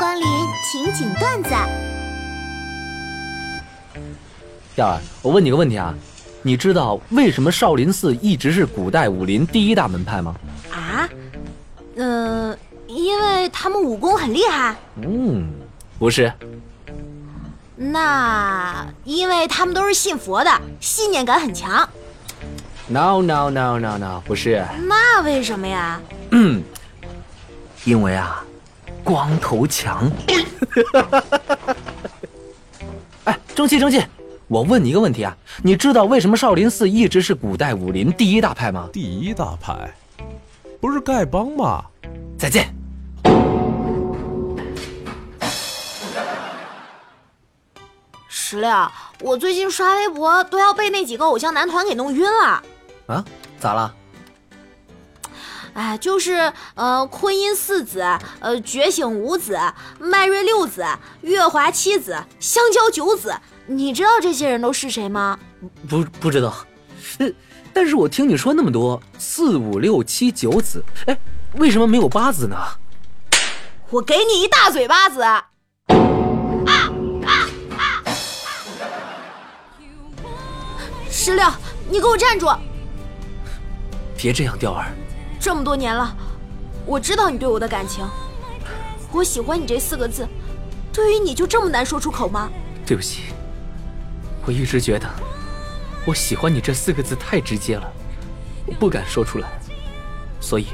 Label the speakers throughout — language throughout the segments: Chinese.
Speaker 1: 光临情景段子。
Speaker 2: 耀儿，我问你个问题啊，你知道为什么少林寺一直是古代武林第一大门派吗？
Speaker 1: 啊？嗯、因为他们武功很厉害。
Speaker 2: 嗯，不是，
Speaker 1: 那因为他们都是信佛的，信念感很强。
Speaker 2: no no no no no，不是，
Speaker 1: 那为什么呀？
Speaker 2: 嗯，因为啊，光头强。哎，争气争气！我问你一个问题啊，你知道为什么少林寺一直是古代武林第一大派吗？
Speaker 3: 第一大派，不是丐帮吗？
Speaker 2: 再见。
Speaker 1: 石榴，我最近刷微博都要被那几个偶像男团给弄晕了。
Speaker 2: 啊？咋了？
Speaker 1: 哎，就是呃，坤音四子，呃，觉醒五子，迈瑞六子，月华七子，香蕉九子，你知道这些人都是谁吗？
Speaker 2: 不不知道，呃，但是我听你说那么多四五六七九子，哎，为什么没有八子呢？
Speaker 1: 我给你一大嘴巴子！啊啊啊石榴，你给我站住！
Speaker 2: 别这样，钓儿。
Speaker 1: 这么多年了，我知道你对我的感情，我喜欢你这四个字，对于你就这么难说出口吗？
Speaker 2: 对不起，我一直觉得我喜欢你这四个字太直接了，我不敢说出来，所以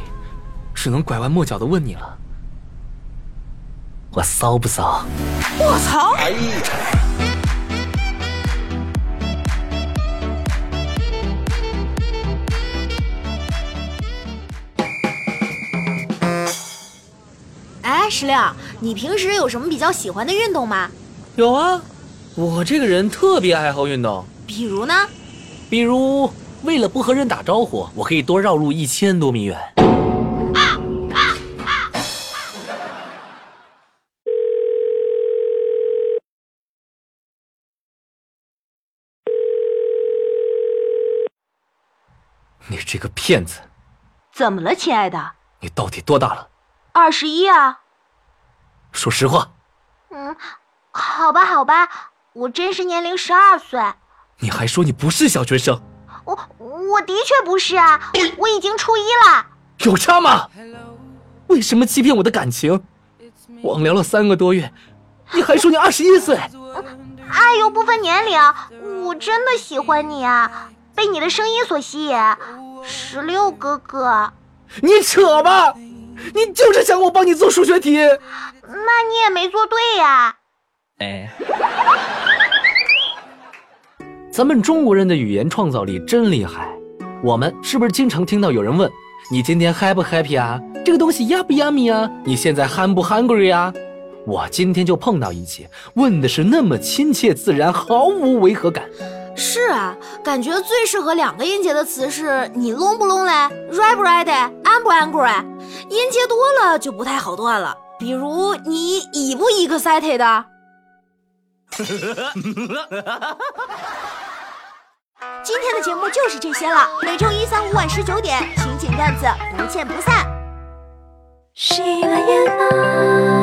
Speaker 2: 只能拐弯抹角的问你了，我骚不骚？
Speaker 1: 我操！哎，石榴，你平时有什么比较喜欢的运动吗？
Speaker 2: 有啊，我这个人特别爱好运动，
Speaker 1: 比如呢？
Speaker 2: 比如为了不和人打招呼，我可以多绕路一千多米远。你这个骗子，
Speaker 1: 怎么了，亲爱的？
Speaker 2: 你到底多大了？
Speaker 1: 二十一啊。
Speaker 2: 说实话，
Speaker 1: 嗯，好吧，好吧，我真实年龄十二岁。
Speaker 2: 你还说你不是小学生，
Speaker 1: 我我的确不是啊，我已经初一了。
Speaker 2: 有差吗？为什么欺骗我的感情？网聊了三个多月，你还说你二十一岁？
Speaker 1: 爱又不分年龄，我真的喜欢你啊，被你的声音所吸引。十六哥哥，
Speaker 2: 你扯吧！你就是想我帮你做数学题。
Speaker 1: 那你也没做对呀、
Speaker 2: 哎，咱们中国人的语言创造力真厉害。我们是不是经常听到有人问你今天 happy 不 happy 啊？这个东西 yum 不 yummy 啊？你现在 hungry 不 hungry 啊？我今天就碰到一起，问的是那么亲切自然，毫无违和感。
Speaker 1: 是啊，感觉最适合两个音节的词是你 long 不 long 嘞，ready 不 ready，an 不 angry。音节多了就不太好断了，比如你以不 excited。今天的节目就是这些了，每周一、三、五晚十九点，情景段子不见不散。
Speaker 4: 喜马拉雅。